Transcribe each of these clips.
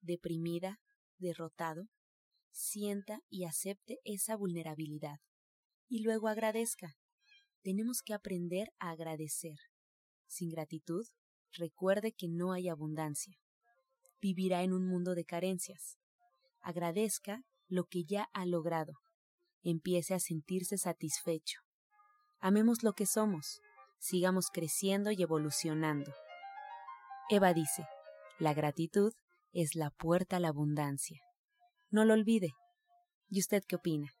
deprimida, derrotado, sienta y acepte esa vulnerabilidad y luego agradezca. Tenemos que aprender a agradecer. Sin gratitud, recuerde que no hay abundancia. Vivirá en un mundo de carencias. Agradezca lo que ya ha logrado. Empiece a sentirse satisfecho. Amemos lo que somos. Sigamos creciendo y evolucionando. Eva dice, la gratitud es la puerta a la abundancia. No lo olvide. ¿Y usted qué opina?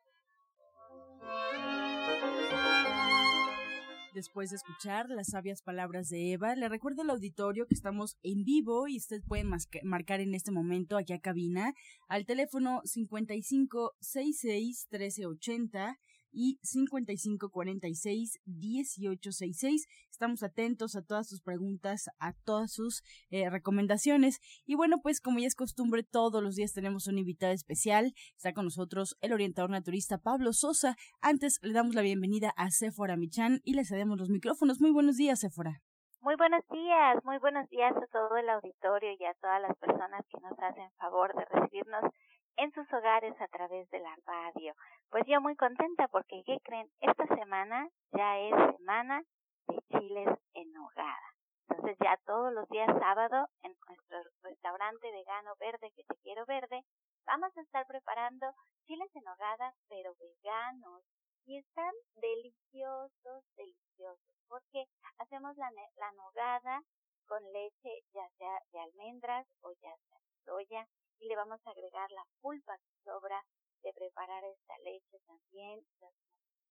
Después de escuchar las sabias palabras de Eva, le recuerdo al auditorio que estamos en vivo y usted puede marcar en este momento aquí a cabina al teléfono 5566 1380 y 5546-1866. Estamos atentos a todas sus preguntas, a todas sus eh, recomendaciones. Y bueno, pues como ya es costumbre, todos los días tenemos un invitado especial. Está con nosotros el orientador naturista Pablo Sosa. Antes le damos la bienvenida a Sephora Michan y le cedemos los micrófonos. Muy buenos días, Sephora. Muy buenos días, muy buenos días a todo el auditorio y a todas las personas que nos hacen favor de recibirnos en sus hogares a través de la radio. Pues yo muy contenta porque, ¿qué creen? Esta semana ya es semana de chiles en nogada. Entonces ya todos los días sábado en nuestro restaurante vegano verde que te quiero verde, vamos a estar preparando chiles en nogada, pero veganos. Y están deliciosos, deliciosos, porque hacemos la, la nogada con leche ya sea de almendras o ya sea de soya, y le vamos a agregar la pulpa que sobra de preparar esta leche también, las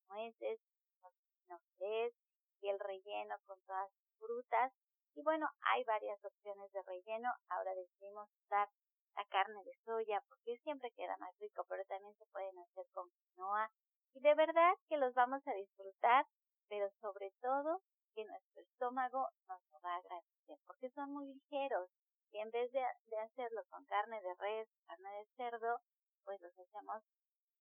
nueces, los nueces y el relleno con todas las frutas. Y bueno, hay varias opciones de relleno. Ahora decidimos usar la carne de soya porque siempre queda más rico, pero también se pueden hacer con quinoa. Y de verdad que los vamos a disfrutar, pero sobre todo que nuestro estómago nos lo va a agradecer porque son muy ligeros y en vez de, de hacerlo con carne de res, carne de cerdo, pues los hacemos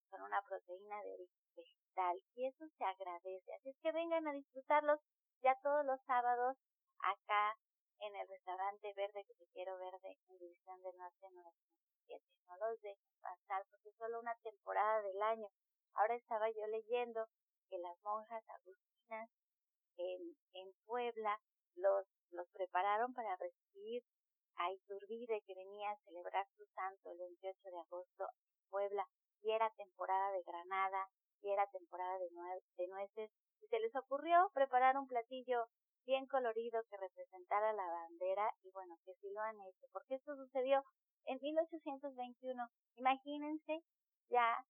con una proteína de origen vegetal y eso se agradece. Así es que vengan a disfrutarlos ya todos los sábados acá en el restaurante verde que te quiero verde en División del Norte 907. No los dejen pasar porque es solo una temporada del año. Ahora estaba yo leyendo que las monjas agustinas en, en Puebla los, los prepararon para recibir a Iturbide que venía a celebrar su santo el 28 de agosto en Puebla y era temporada de granada y era temporada de, de nueces y se les ocurrió preparar un platillo bien colorido que representara la bandera y bueno, que sí lo han hecho, porque esto sucedió en 1821. Imagínense ya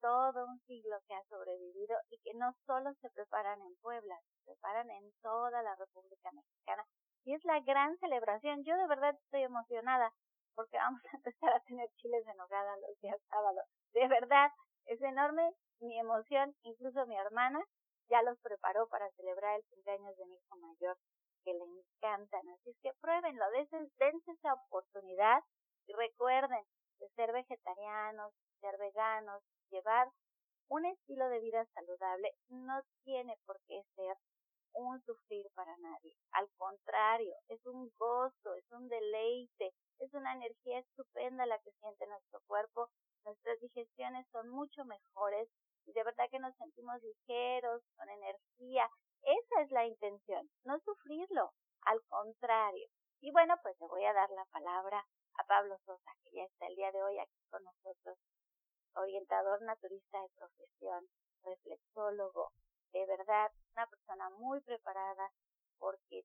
todo un siglo que ha sobrevivido y que no solo se preparan en Puebla, se preparan en toda la República Mexicana y es la gran celebración. Yo de verdad estoy emocionada porque vamos a empezar a tener chiles en nogada los días sábados. De verdad, es enorme mi emoción, incluso mi hermana ya los preparó para celebrar el cumpleaños de mi hijo mayor, que le encantan. Así es que pruébenlo, dense esa oportunidad y recuerden de ser vegetarianos, ser veganos, llevar un estilo de vida saludable no tiene por qué ser un sufrir para nadie. Al contrario, es un gozo, es un deleite, es una energía estupenda la que siente nuestro cuerpo. Nuestras digestiones son mucho mejores y de verdad que nos sentimos ligeros, con energía. Esa es la intención, no sufrirlo, al contrario. Y bueno, pues le voy a dar la palabra a Pablo Sosa, que ya está el día de hoy aquí con nosotros. orientador naturista de profesión, reflexólogo, de verdad, una persona muy preparada porque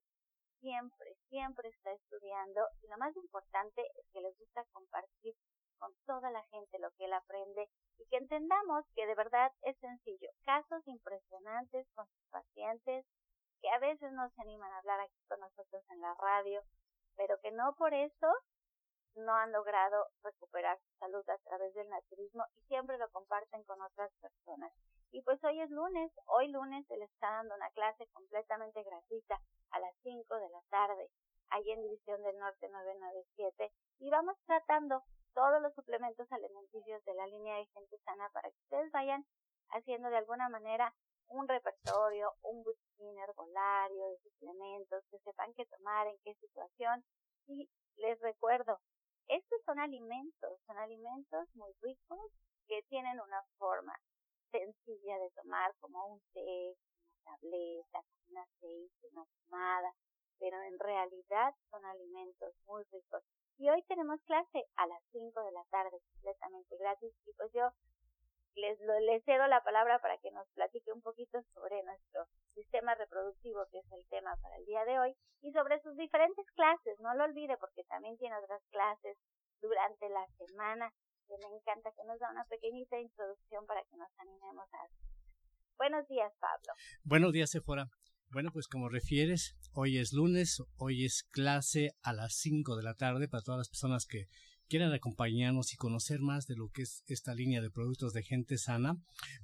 siempre, siempre está estudiando y lo más importante es que les gusta compartir con toda la gente lo que él aprende y que entendamos que de verdad es sencillo. Casos impresionantes con sus pacientes que a veces no se animan a hablar aquí con nosotros en la radio, pero que no por eso no han logrado recuperar su salud a través del naturismo y siempre lo comparten con otras personas. Y pues hoy es lunes, hoy lunes se le está dando una clase completamente gratuita a las 5 de la tarde, ahí en División del Norte 997, y vamos tratando todos los suplementos alimenticios de la línea de gente sana para que ustedes vayan haciendo de alguna manera un repertorio, un boletín herbolario de suplementos, que sepan qué tomar, en qué situación. Y les recuerdo, estos son alimentos, son alimentos muy ricos que tienen una forma sencilla de tomar como un té, una tableta, un aceite, una pomada, pero en realidad son alimentos muy ricos. Y hoy tenemos clase a las 5 de la tarde completamente gratis y pues yo les, les cedo la palabra para que nos platique un poquito sobre nuestro sistema reproductivo, que es el tema para el día de hoy, y sobre sus diferentes clases. No lo olvide porque también tiene otras clases durante la semana que me encanta que nos da una pequeñita introducción para que nos animemos a... Buenos días, Pablo. Buenos días, Sephora. Bueno, pues como refieres, hoy es lunes, hoy es clase a las 5 de la tarde para todas las personas que quieran acompañarnos y conocer más de lo que es esta línea de productos de gente sana,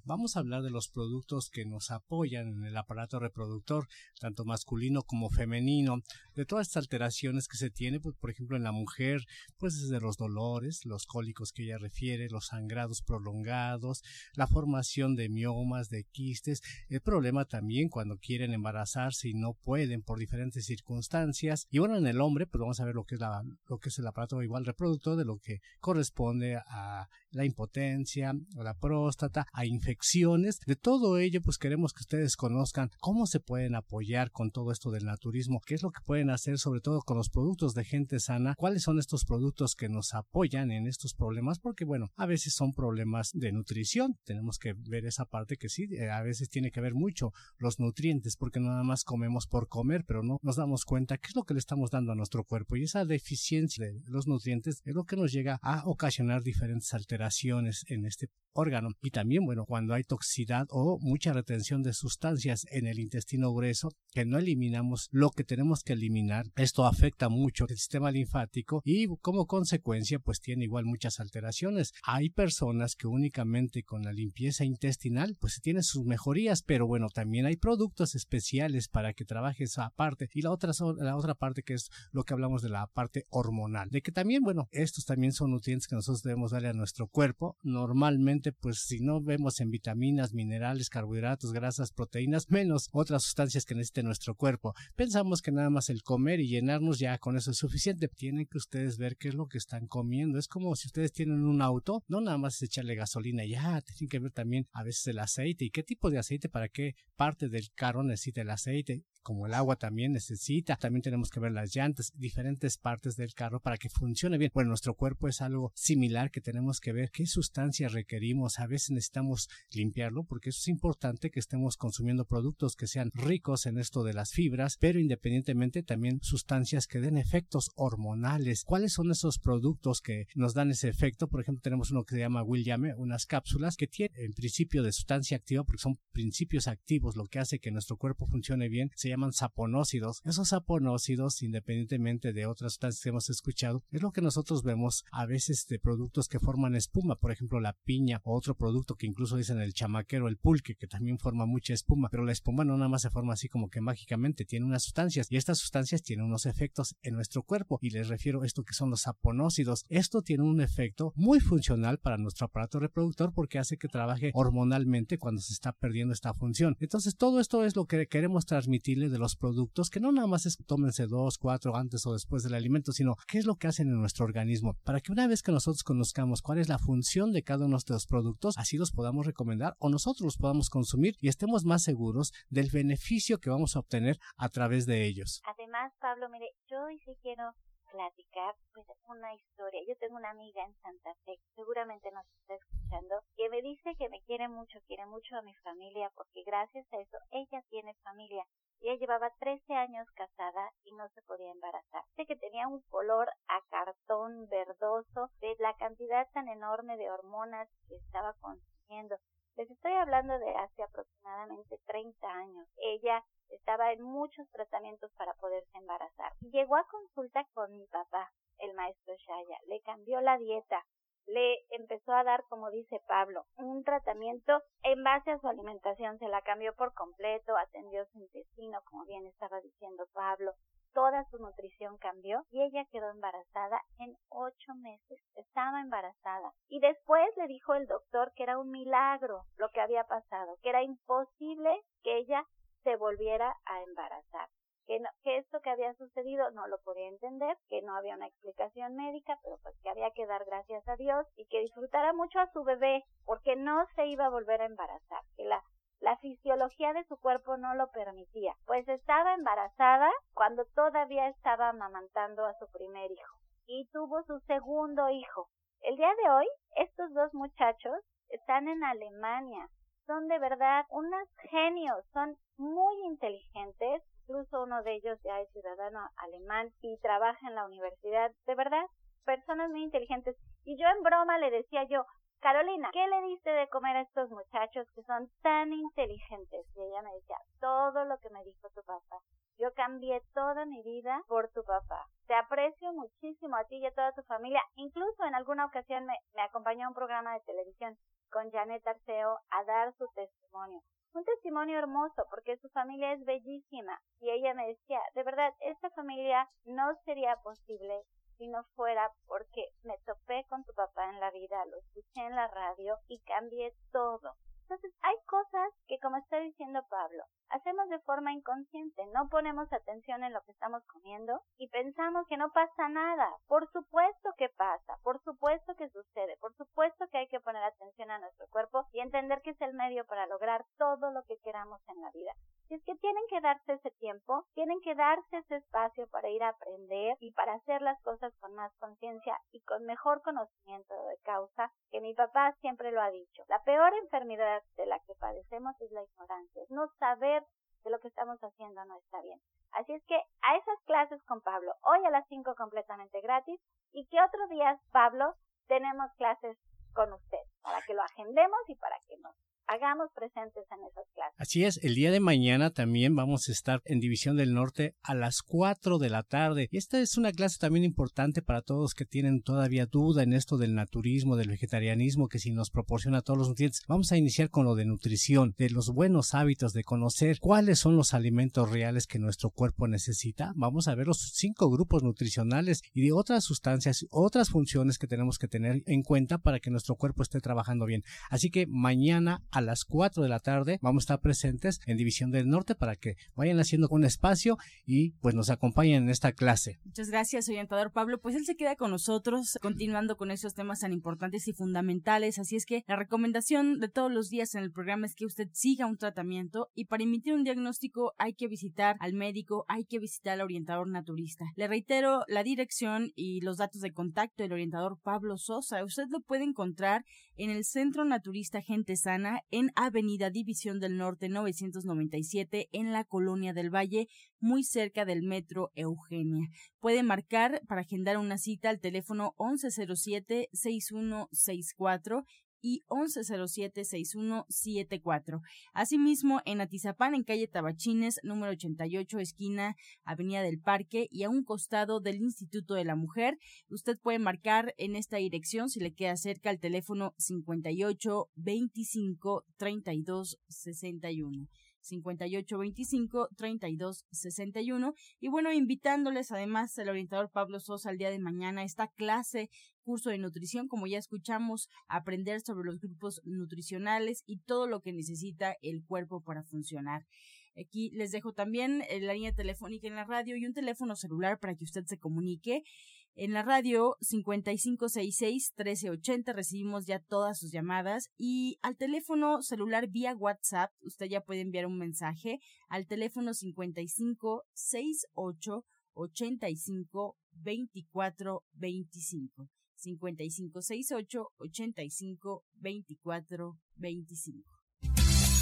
vamos a hablar de los productos que nos apoyan en el aparato reproductor, tanto masculino como femenino, de todas estas alteraciones que se tiene, pues, por ejemplo, en la mujer, pues desde los dolores, los cólicos que ella refiere, los sangrados prolongados, la formación de miomas, de quistes, el problema también cuando quieren embarazarse y no pueden por diferentes circunstancias. Y bueno, en el hombre, pues vamos a ver lo que es, la, lo que es el aparato igual reproductor de lo que corresponde a la impotencia, a la próstata, a infecciones. De todo ello, pues queremos que ustedes conozcan cómo se pueden apoyar con todo esto del naturismo, qué es lo que pueden hacer sobre todo con los productos de gente sana, cuáles son estos productos que nos apoyan en estos problemas, porque bueno, a veces son problemas de nutrición, tenemos que ver esa parte que sí, eh, a veces tiene que ver mucho los nutrientes, porque nada más comemos por comer, pero no nos damos cuenta qué es lo que le estamos dando a nuestro cuerpo y esa deficiencia de los nutrientes es lo que nos llega a ocasionar diferentes alteraciones en este órgano. Y también, bueno, cuando hay toxicidad o mucha retención de sustancias en el intestino grueso que no eliminamos lo que tenemos que eliminar, esto afecta mucho el sistema linfático y como consecuencia pues tiene igual muchas alteraciones. Hay personas que únicamente con la limpieza intestinal pues tienen sus mejorías, pero bueno, también hay productos especiales para que trabaje esa parte y la otra, la otra parte que es lo que hablamos de la parte hormonal, de que también, bueno, estos también son nutrientes que nosotros debemos darle a nuestro cuerpo. Normalmente pues si no vemos en vitaminas, minerales, carbohidratos, grasas, proteínas, menos otras sustancias que necesite nuestro cuerpo. Pensamos que nada más el comer y llenarnos ya con eso es suficiente. Tienen que ustedes ver qué es lo que están comiendo. Es como si ustedes tienen un auto, no nada más echarle gasolina ya, tienen que ver también a veces el aceite y qué tipo de aceite para qué parte del carro necesita el aceite como el agua también necesita. También tenemos que ver las llantas, diferentes partes del carro para que funcione bien. Bueno, nuestro cuerpo es algo similar que tenemos que ver qué sustancias requerimos. A veces necesitamos limpiarlo porque eso es importante que estemos consumiendo productos que sean ricos en esto de las fibras, pero independientemente también sustancias que den efectos hormonales. ¿Cuáles son esos productos que nos dan ese efecto? Por ejemplo, tenemos uno que se llama William, unas cápsulas que tienen en principio de sustancia activa porque son principios activos, lo que hace que nuestro cuerpo funcione bien llaman saponócidos. Esos saponócidos, independientemente de otras sustancias que hemos escuchado, es lo que nosotros vemos a veces de productos que forman espuma, por ejemplo la piña o otro producto que incluso dicen el chamaquero, el pulque, que también forma mucha espuma, pero la espuma no nada más se forma así como que mágicamente, tiene unas sustancias y estas sustancias tienen unos efectos en nuestro cuerpo y les refiero a esto que son los saponócidos. Esto tiene un efecto muy funcional para nuestro aparato reproductor porque hace que trabaje hormonalmente cuando se está perdiendo esta función. Entonces todo esto es lo que queremos transmitir de los productos, que no nada más es tómense dos, cuatro antes o después del alimento, sino qué es lo que hacen en nuestro organismo, para que una vez que nosotros conozcamos cuál es la función de cada uno de estos productos, así los podamos recomendar o nosotros los podamos consumir y estemos más seguros del beneficio que vamos a obtener a través de ellos. Además, Pablo, mire, yo hoy sí quiero platicar pues una historia. Yo tengo una amiga en Santa Fe, seguramente nos está escuchando, que me dice que me quiere mucho, quiere mucho a mi familia, porque gracias a eso ella tiene familia. Ella llevaba 13 años casada y no se podía embarazar. Sé que tenía un color a cartón verdoso de la cantidad tan enorme de hormonas que estaba consumiendo. Les estoy hablando de hace aproximadamente 30 años. Ella estaba en muchos tratamientos para poderse embarazar. Llegó a consulta con mi papá, el maestro Shaya. Le cambió la dieta, le empezó a dar, como dice Pablo, un tratamiento en base a su alimentación, se la cambió por completo, atendió su intestino, como bien estaba diciendo Pablo, toda su nutrición cambió y ella quedó embarazada en ocho meses. Estaba embarazada. Y después le dijo el doctor que era un milagro lo que había pasado, que era imposible que ella se volviera a embarazar que, esto que había sucedido no lo podía entender, que no había una explicación médica, pero pues que había que dar gracias a Dios y que disfrutara mucho a su bebé, porque no se iba a volver a embarazar, que la, la fisiología de su cuerpo no lo permitía. Pues estaba embarazada cuando todavía estaba amamantando a su primer hijo y tuvo su segundo hijo. El día de hoy, estos dos muchachos están en Alemania. Son de verdad unos genios, son muy inteligentes, incluso uno de ellos ya es ciudadano alemán y trabaja en la universidad, de verdad, personas muy inteligentes. Y yo en broma le decía yo, Carolina, ¿qué le diste de comer a estos muchachos que son tan inteligentes? Y ella me decía, todo lo que me dijo tu papá. Yo cambié toda mi vida por tu papá. Te aprecio muchísimo a ti y a toda tu familia. Incluso en alguna ocasión me, acompañó a un programa de televisión con Janet Arceo a dar su testimonio un testimonio hermoso porque su familia es bellísima y ella me decía, de verdad, esta familia no sería posible si no fuera porque me topé con tu papá en la vida, lo escuché en la radio y cambié todo. Entonces hay cosas que, como está diciendo Pablo, hacemos de forma inconsciente, no ponemos atención en lo que estamos comiendo y pensamos que no pasa nada. Por supuesto que pasa, por supuesto que sucede, por supuesto que hay que poner atención a nuestro cuerpo y entender que es el medio para lograr todo lo que queramos en la vida. Y es que tienen que darse ese tiempo, tienen que darse ese espacio para ir a aprender y para hacer las cosas con más conciencia y con mejor conocimiento de causa, que mi papá siempre lo ha dicho. La peor enfermedad de la que padecemos es la ignorancia, no saber de lo que estamos haciendo no está bien. Así es que a esas clases con Pablo, hoy a las 5 completamente gratis, y que otro día, Pablo, tenemos clases con usted, para que lo agendemos y para que nos hagamos presentes en esas clases. Así es, el día de mañana también vamos a estar en División del Norte a las 4 de la tarde. Y esta es una clase también importante para todos que tienen todavía duda en esto del naturismo, del vegetarianismo, que si nos proporciona todos los nutrientes. Vamos a iniciar con lo de nutrición, de los buenos hábitos, de conocer cuáles son los alimentos reales que nuestro cuerpo necesita. Vamos a ver los cinco grupos nutricionales y de otras sustancias, otras funciones que tenemos que tener en cuenta para que nuestro cuerpo esté trabajando bien. Así que mañana las 4 de la tarde vamos a estar presentes en División del Norte para que vayan haciendo un espacio y pues nos acompañen en esta clase. Muchas gracias, orientador Pablo. Pues él se queda con nosotros continuando con esos temas tan importantes y fundamentales. Así es que la recomendación de todos los días en el programa es que usted siga un tratamiento y para emitir un diagnóstico hay que visitar al médico, hay que visitar al orientador naturista. Le reitero la dirección y los datos de contacto del orientador Pablo Sosa. Usted lo puede encontrar en el Centro Naturista Gente Sana en Avenida División del Norte 997 en la Colonia del Valle, muy cerca del Metro Eugenia. Puede marcar para agendar una cita al teléfono 1107-6164 y 1107-6174. Asimismo, en Atizapán, en calle Tabachines, número 88, esquina Avenida del Parque y a un costado del Instituto de la Mujer, usted puede marcar en esta dirección si le queda cerca el teléfono 58 25 32 61. 5825 3261 y bueno invitándoles además el orientador Pablo Sosa al día de mañana esta clase curso de nutrición como ya escuchamos aprender sobre los grupos nutricionales y todo lo que necesita el cuerpo para funcionar Aquí les dejo también eh, la línea telefónica en la radio y un teléfono celular para que usted se comunique. En la radio 5566-1380 recibimos ya todas sus llamadas y al teléfono celular vía WhatsApp usted ya puede enviar un mensaje al teléfono 5568 85 24 25. 5568 85 24 25.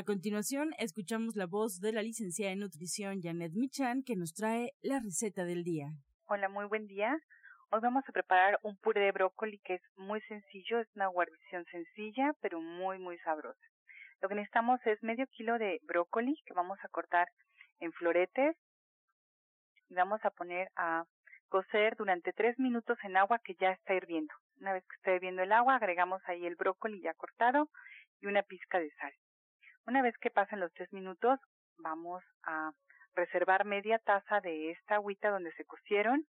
A continuación, escuchamos la voz de la licenciada en nutrición Janet Michan, que nos trae la receta del día. Hola, muy buen día. Hoy vamos a preparar un puré de brócoli que es muy sencillo, es una guarnición sencilla, pero muy, muy sabrosa. Lo que necesitamos es medio kilo de brócoli que vamos a cortar en floretes y vamos a poner a cocer durante tres minutos en agua que ya está hirviendo. Una vez que esté hirviendo el agua, agregamos ahí el brócoli ya cortado y una pizca de sal. Una vez que pasen los tres minutos, vamos a reservar media taza de esta agüita donde se cocieron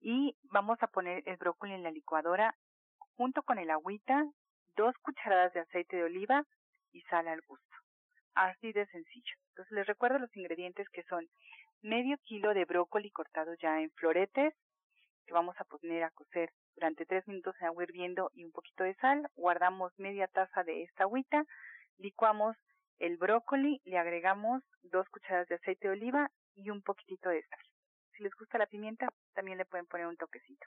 y vamos a poner el brócoli en la licuadora junto con el agüita, dos cucharadas de aceite de oliva y sal al gusto. Así de sencillo. Entonces les recuerdo los ingredientes que son medio kilo de brócoli cortado ya en floretes, que vamos a poner a cocer durante tres minutos en agua hirviendo y un poquito de sal. Guardamos media taza de esta agüita, licuamos el brócoli, le agregamos dos cucharadas de aceite de oliva y un poquitito de sal. Si les gusta la pimienta, también le pueden poner un toquecito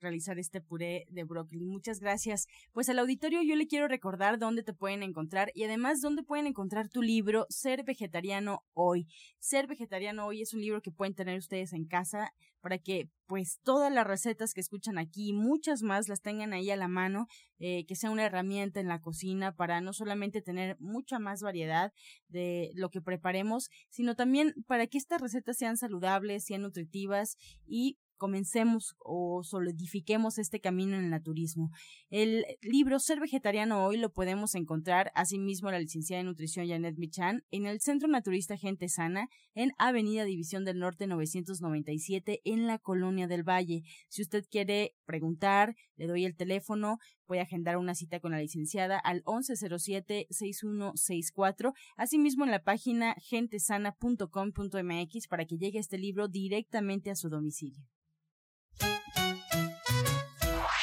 realizar este puré de brócoli. Muchas gracias. Pues al auditorio yo le quiero recordar dónde te pueden encontrar y además dónde pueden encontrar tu libro Ser Vegetariano Hoy. Ser Vegetariano Hoy es un libro que pueden tener ustedes en casa para que pues todas las recetas que escuchan aquí y muchas más las tengan ahí a la mano, eh, que sea una herramienta en la cocina para no solamente tener mucha más variedad de lo que preparemos, sino también para que estas recetas sean saludables, sean nutritivas y comencemos o solidifiquemos este camino en el naturismo. El libro Ser Vegetariano Hoy lo podemos encontrar, asimismo, la licenciada en nutrición Janet Michan, en el Centro Naturista Gente Sana, en Avenida División del Norte 997, en la Colonia del Valle. Si usted quiere preguntar, le doy el teléfono, puede agendar una cita con la licenciada al 1107-6164, asimismo en la página gentesana.com.mx para que llegue este libro directamente a su domicilio.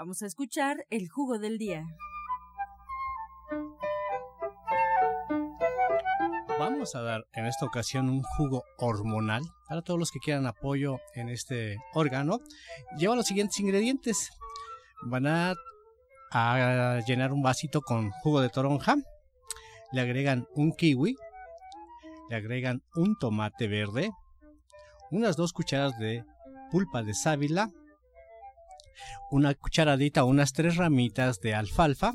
Vamos a escuchar el jugo del día. Vamos a dar en esta ocasión un jugo hormonal para todos los que quieran apoyo en este órgano. Lleva los siguientes ingredientes. Van a, a llenar un vasito con jugo de toronja. Le agregan un kiwi. Le agregan un tomate verde. Unas dos cucharadas de pulpa de sábila una cucharadita o unas tres ramitas de alfalfa,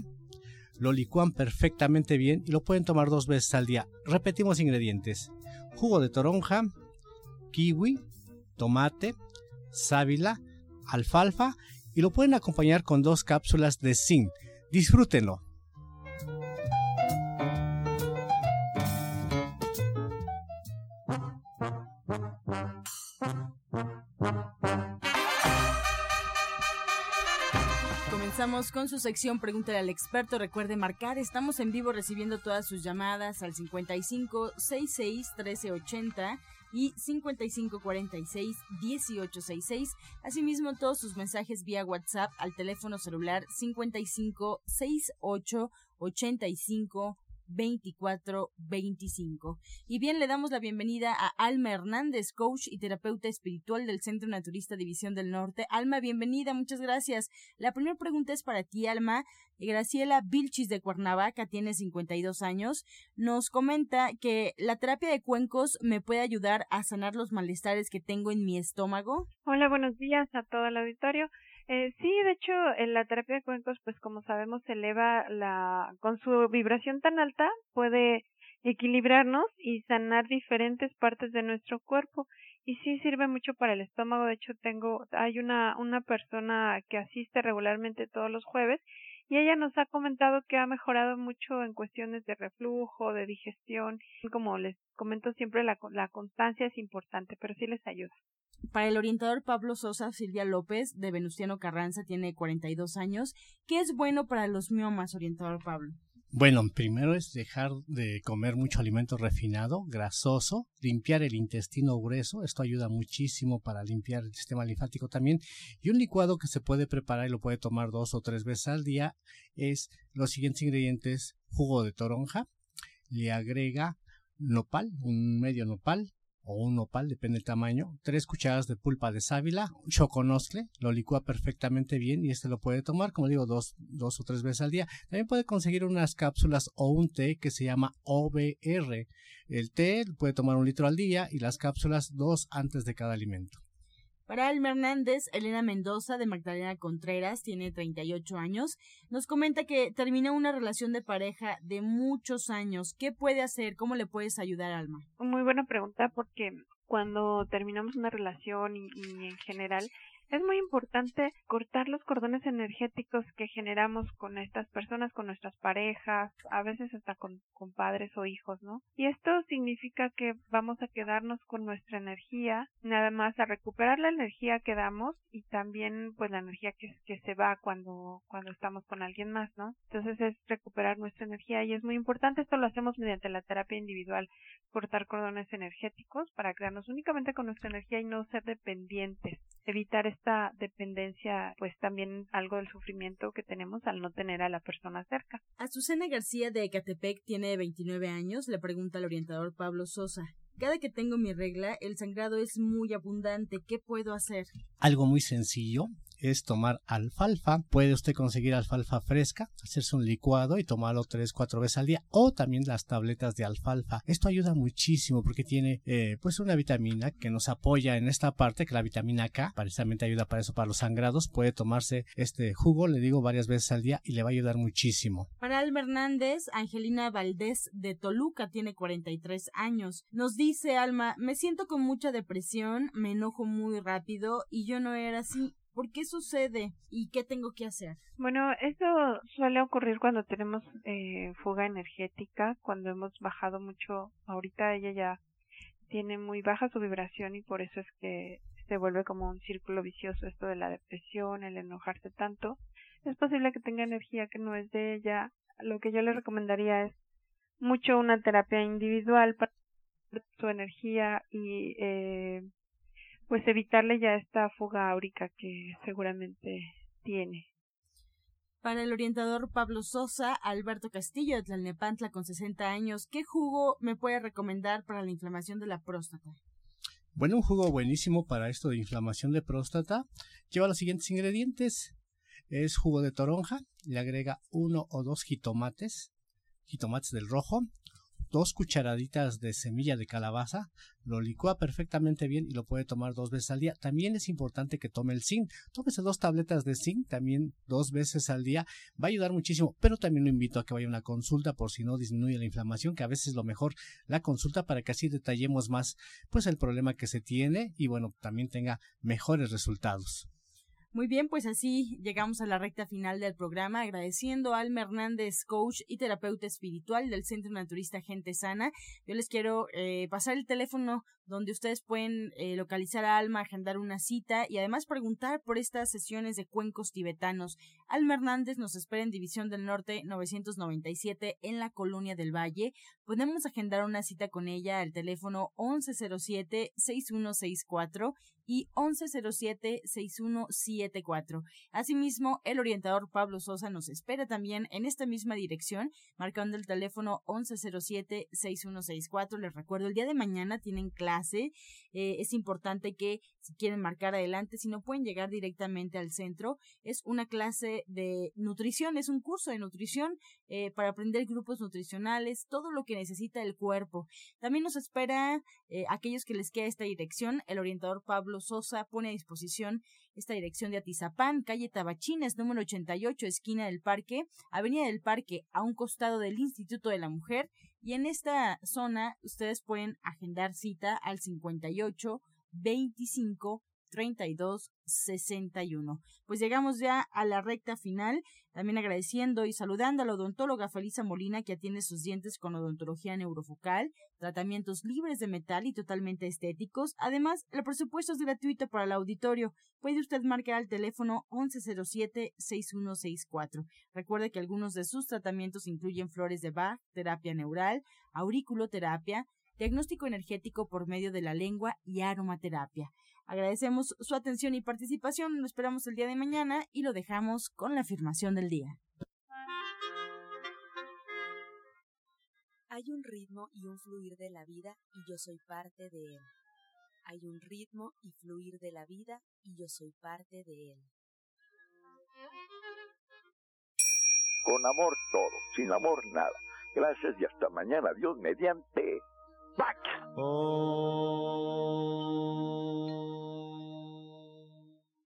lo licúan perfectamente bien y lo pueden tomar dos veces al día. Repetimos ingredientes: jugo de toronja, kiwi, tomate, sábila, alfalfa y lo pueden acompañar con dos cápsulas de zinc. Disfrútenlo. Con su sección Pregúntale al experto. Recuerde marcar, estamos en vivo recibiendo todas sus llamadas al 55 66 1380 y 55 46 1866. Asimismo, todos sus mensajes vía WhatsApp al teléfono celular 55 68 85 2425. Y bien, le damos la bienvenida a Alma Hernández, coach y terapeuta espiritual del Centro Naturista División del Norte. Alma, bienvenida, muchas gracias. La primera pregunta es para ti, Alma. Graciela Vilchis de Cuernavaca tiene 52 años. Nos comenta que la terapia de cuencos me puede ayudar a sanar los malestares que tengo en mi estómago. Hola, buenos días a todo el auditorio. Eh, sí, de hecho, en la terapia de cuencos, pues como sabemos, eleva la, con su vibración tan alta, puede equilibrarnos y sanar diferentes partes de nuestro cuerpo. Y sí sirve mucho para el estómago. De hecho, tengo, hay una, una persona que asiste regularmente todos los jueves y ella nos ha comentado que ha mejorado mucho en cuestiones de reflujo, de digestión. Como les comento siempre, la, la constancia es importante, pero sí les ayuda. Para el orientador Pablo Sosa, Silvia López, de Venustiano Carranza, tiene 42 años. ¿Qué es bueno para los miomas, orientador Pablo? Bueno, primero es dejar de comer mucho alimento refinado, grasoso, limpiar el intestino grueso, esto ayuda muchísimo para limpiar el sistema linfático también, y un licuado que se puede preparar y lo puede tomar dos o tres veces al día es los siguientes ingredientes, jugo de toronja, le agrega nopal, un medio nopal, o un nopal, depende del tamaño, tres cucharadas de pulpa de sábila, choconoscle, lo licúa perfectamente bien y este lo puede tomar, como digo, dos, dos o tres veces al día. También puede conseguir unas cápsulas o un té que se llama OBR. El té puede tomar un litro al día y las cápsulas dos antes de cada alimento. Para Alma Hernández, Elena Mendoza de Magdalena Contreras tiene 38 años. Nos comenta que terminó una relación de pareja de muchos años. ¿Qué puede hacer? ¿Cómo le puedes ayudar, Alma? Muy buena pregunta porque cuando terminamos una relación y, y en general es muy importante cortar los cordones energéticos que generamos con estas personas, con nuestras parejas, a veces hasta con, padres o hijos, ¿no? Y esto significa que vamos a quedarnos con nuestra energía, nada más a recuperar la energía que damos y también pues la energía que, que se va cuando, cuando estamos con alguien más, ¿no? Entonces es recuperar nuestra energía y es muy importante, esto lo hacemos mediante la terapia individual, cortar cordones energéticos para quedarnos únicamente con nuestra energía y no ser dependientes, evitar esta dependencia, pues también algo del sufrimiento que tenemos al no tener a la persona cerca. Azucena García de Ecatepec tiene 29 años, le pregunta al orientador Pablo Sosa. Cada que tengo mi regla, el sangrado es muy abundante. ¿Qué puedo hacer? Algo muy sencillo es tomar alfalfa. Puede usted conseguir alfalfa fresca, hacerse un licuado y tomarlo tres, cuatro veces al día o también las tabletas de alfalfa. Esto ayuda muchísimo porque tiene eh, pues una vitamina que nos apoya en esta parte, que la vitamina K precisamente ayuda para eso, para los sangrados. Puede tomarse este jugo, le digo, varias veces al día y le va a ayudar muchísimo. Para Alma Hernández, Angelina Valdés de Toluca tiene 43 años. Nos dice Alma, me siento con mucha depresión, me enojo muy rápido y yo no era así. ¿Por qué sucede y qué tengo que hacer? Bueno, esto suele ocurrir cuando tenemos eh, fuga energética, cuando hemos bajado mucho. Ahorita ella ya tiene muy baja su vibración y por eso es que se vuelve como un círculo vicioso esto de la depresión, el enojarse tanto. Es posible que tenga energía que no es de ella. Lo que yo le recomendaría es mucho una terapia individual para su energía y eh, pues evitarle ya esta fuga áurica que seguramente tiene. Para el orientador Pablo Sosa, Alberto Castillo de Tlalnepantla con 60 años, ¿qué jugo me puede recomendar para la inflamación de la próstata? Bueno, un jugo buenísimo para esto de inflamación de próstata. Lleva los siguientes ingredientes. Es jugo de toronja, le agrega uno o dos jitomates, jitomates del rojo, dos cucharaditas de semilla de calabaza, lo licúa perfectamente bien y lo puede tomar dos veces al día. También es importante que tome el zinc. Tómese dos tabletas de zinc también dos veces al día. Va a ayudar muchísimo, pero también lo invito a que vaya a una consulta por si no disminuye la inflamación, que a veces es lo mejor la consulta para que así detallemos más pues el problema que se tiene y bueno, también tenga mejores resultados. Muy bien, pues así llegamos a la recta final del programa, agradeciendo a Alma Hernández, coach y terapeuta espiritual del Centro Naturista Gente Sana. Yo les quiero eh, pasar el teléfono donde ustedes pueden eh, localizar a Alma, agendar una cita y además preguntar por estas sesiones de cuencos tibetanos. Alma Hernández nos espera en División del Norte 997 en la Colonia del Valle. Podemos agendar una cita con ella al teléfono 1107-6164 y 1107-6174. Asimismo, el orientador Pablo Sosa nos espera también en esta misma dirección, marcando el teléfono 1107-6164. Les recuerdo, el día de mañana tienen clase. Eh, es importante que si quieren marcar adelante, si no pueden llegar directamente al centro, es una clase de nutrición, es un curso de nutrición eh, para aprender grupos nutricionales, todo lo que necesita el cuerpo. También nos espera eh, aquellos que les queda esta dirección, el orientador Pablo Sosa pone a disposición esta dirección de Atizapán, calle Tabachines, número 88, esquina del Parque, Avenida del Parque, a un costado del Instituto de la Mujer. Y en esta zona ustedes pueden agendar cita al 58 25 32 61. Pues llegamos ya a la recta final, también agradeciendo y saludando a la odontóloga Felisa Molina que atiende sus dientes con odontología neurofocal, tratamientos libres de metal y totalmente estéticos. Además, el presupuesto es gratuito para el auditorio. Puede usted marcar al teléfono 1107-6164. Recuerde que algunos de sus tratamientos incluyen flores de Bach, terapia neural, auriculoterapia, diagnóstico energético por medio de la lengua y aromaterapia. Agradecemos su atención y participación, lo esperamos el día de mañana y lo dejamos con la afirmación del día. Hay un ritmo y un fluir de la vida y yo soy parte de él. Hay un ritmo y fluir de la vida y yo soy parte de él. Con amor todo, sin amor nada. Gracias y hasta mañana. Dios mediante. ¡Pac! Oh.